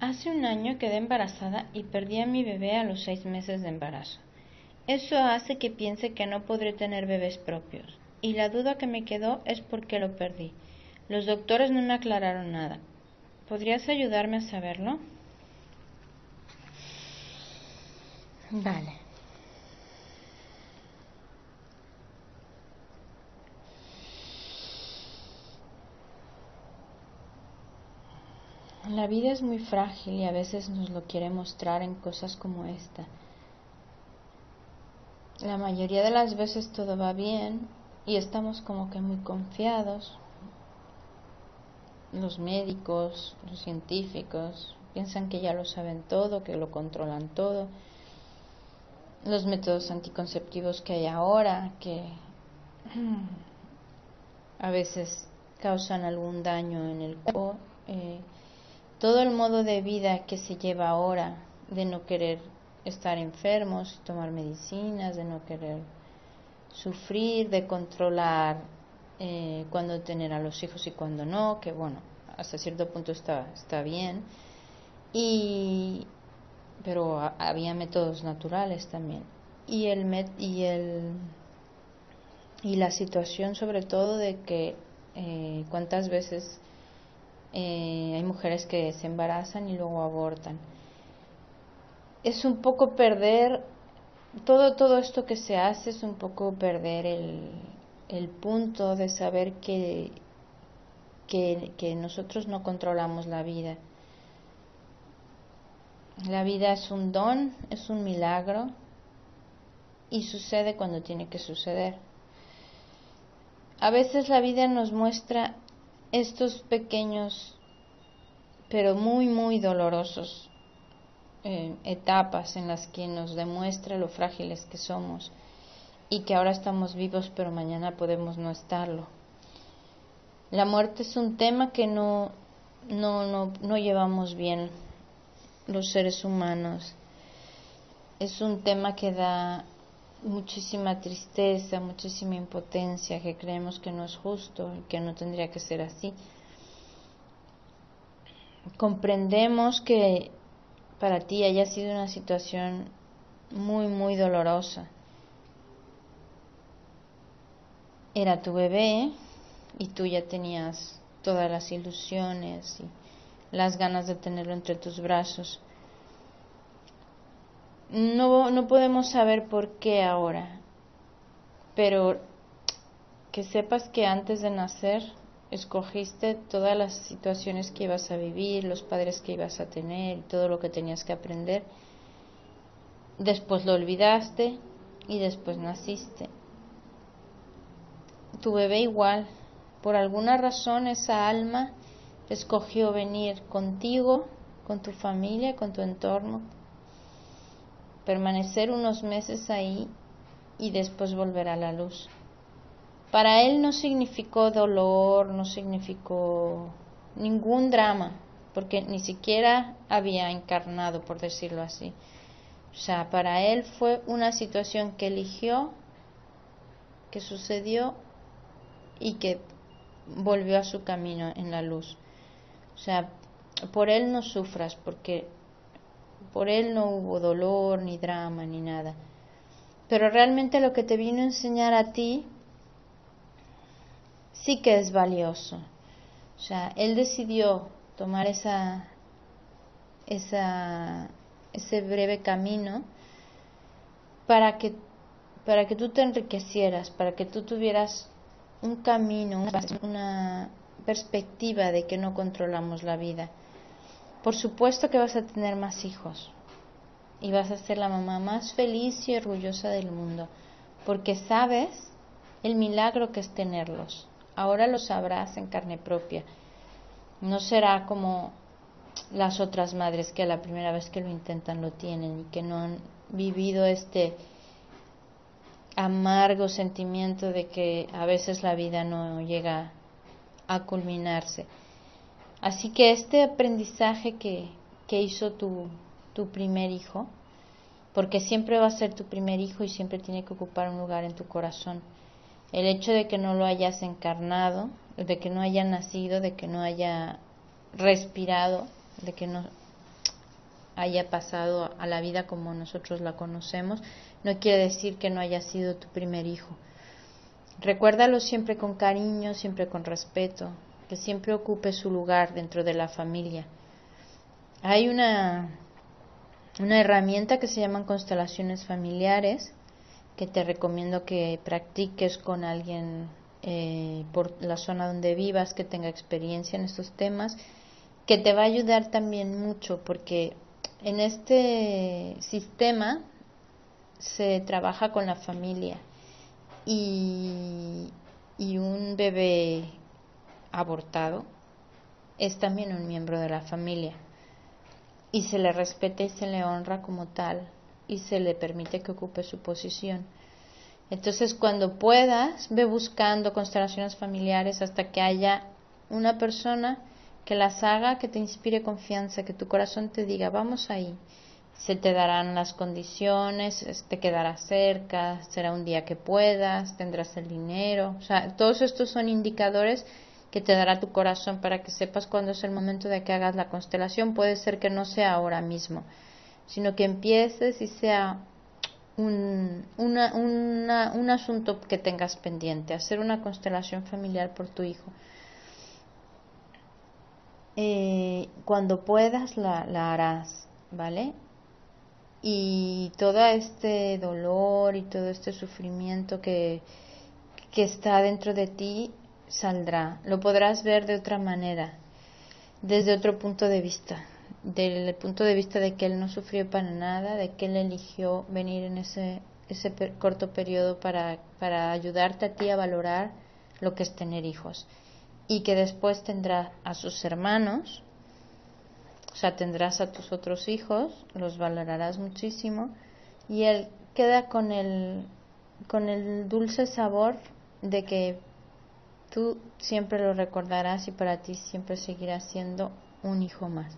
Hace un año quedé embarazada y perdí a mi bebé a los seis meses de embarazo. Eso hace que piense que no podré tener bebés propios. Y la duda que me quedó es por qué lo perdí. Los doctores no me aclararon nada. ¿Podrías ayudarme a saberlo? Vale. La vida es muy frágil y a veces nos lo quiere mostrar en cosas como esta. La mayoría de las veces todo va bien y estamos como que muy confiados. Los médicos, los científicos piensan que ya lo saben todo, que lo controlan todo. Los métodos anticonceptivos que hay ahora, que a veces causan algún daño en el cuerpo. Eh, todo el modo de vida que se lleva ahora de no querer estar enfermos, tomar medicinas, de no querer sufrir, de controlar eh, cuándo tener a los hijos y cuándo no, que bueno, hasta cierto punto está, está bien. Y, pero había métodos naturales también. Y el, y el y la situación sobre todo de que eh, cuántas veces eh, hay mujeres que se embarazan y luego abortan. Es un poco perder, todo, todo esto que se hace es un poco perder el, el punto de saber que, que, que nosotros no controlamos la vida. La vida es un don, es un milagro y sucede cuando tiene que suceder. A veces la vida nos muestra estos pequeños, pero muy, muy dolorosos eh, etapas en las que nos demuestra lo frágiles que somos y que ahora estamos vivos, pero mañana podemos no estarlo. La muerte es un tema que no, no, no, no llevamos bien los seres humanos. Es un tema que da muchísima tristeza, muchísima impotencia, que creemos que no es justo y que no tendría que ser así. Comprendemos que para ti haya sido una situación muy, muy dolorosa. Era tu bebé y tú ya tenías todas las ilusiones y las ganas de tenerlo entre tus brazos no, no podemos saber por qué ahora, pero que sepas que antes de nacer escogiste todas las situaciones que ibas a vivir, los padres que ibas a tener, todo lo que tenías que aprender. Después lo olvidaste y después naciste. Tu bebé igual, por alguna razón esa alma escogió venir contigo, con tu familia, con tu entorno, permanecer unos meses ahí y después volver a la luz. Para él no significó dolor, no significó ningún drama, porque ni siquiera había encarnado, por decirlo así. O sea, para él fue una situación que eligió, que sucedió y que volvió a su camino en la luz. O sea, por él no sufras, porque por él no hubo dolor, ni drama, ni nada. Pero realmente lo que te vino a enseñar a ti sí que es valioso. O sea, él decidió tomar esa, esa, ese breve camino para que, para que tú te enriquecieras, para que tú tuvieras un camino, una perspectiva de que no controlamos la vida por supuesto que vas a tener más hijos y vas a ser la mamá más feliz y orgullosa del mundo, porque sabes el milagro que es tenerlos. Ahora lo sabrás en carne propia. No será como las otras madres que a la primera vez que lo intentan lo tienen y que no han vivido este amargo sentimiento de que a veces la vida no llega a culminarse. Así que este aprendizaje que, que hizo tu, tu primer hijo, porque siempre va a ser tu primer hijo y siempre tiene que ocupar un lugar en tu corazón. El hecho de que no lo hayas encarnado, de que no haya nacido, de que no haya respirado, de que no haya pasado a la vida como nosotros la conocemos, no quiere decir que no haya sido tu primer hijo. Recuérdalo siempre con cariño, siempre con respeto, que siempre ocupe su lugar dentro de la familia. Hay una, una herramienta que se llaman constelaciones familiares, que te recomiendo que practiques con alguien eh, por la zona donde vivas, que tenga experiencia en estos temas, que te va a ayudar también mucho, porque en este sistema se trabaja con la familia y, y un bebé abortado es también un miembro de la familia y se le respeta y se le honra como tal y se le permite que ocupe su posición. Entonces, cuando puedas, ve buscando constelaciones familiares hasta que haya una persona que las haga, que te inspire confianza, que tu corazón te diga, vamos ahí. Se te darán las condiciones, te quedarás cerca, será un día que puedas, tendrás el dinero. O sea, todos estos son indicadores que te dará tu corazón para que sepas cuándo es el momento de que hagas la constelación. Puede ser que no sea ahora mismo, sino que empieces y sea un, un asunto que tengas pendiente, hacer una constelación familiar por tu hijo. Eh, cuando puedas la, la harás, ¿vale? Y todo este dolor y todo este sufrimiento que, que está dentro de ti saldrá, lo podrás ver de otra manera, desde otro punto de vista, del punto de vista de que él no sufrió para nada, de que él eligió venir en ese, ese corto periodo para, para ayudarte a ti a valorar lo que es tener hijos. Y que después tendrá a sus hermanos, o sea, tendrás a tus otros hijos, los valorarás muchísimo y él queda con el, con el dulce sabor de que Tú siempre lo recordarás y para ti siempre seguirás siendo un hijo más.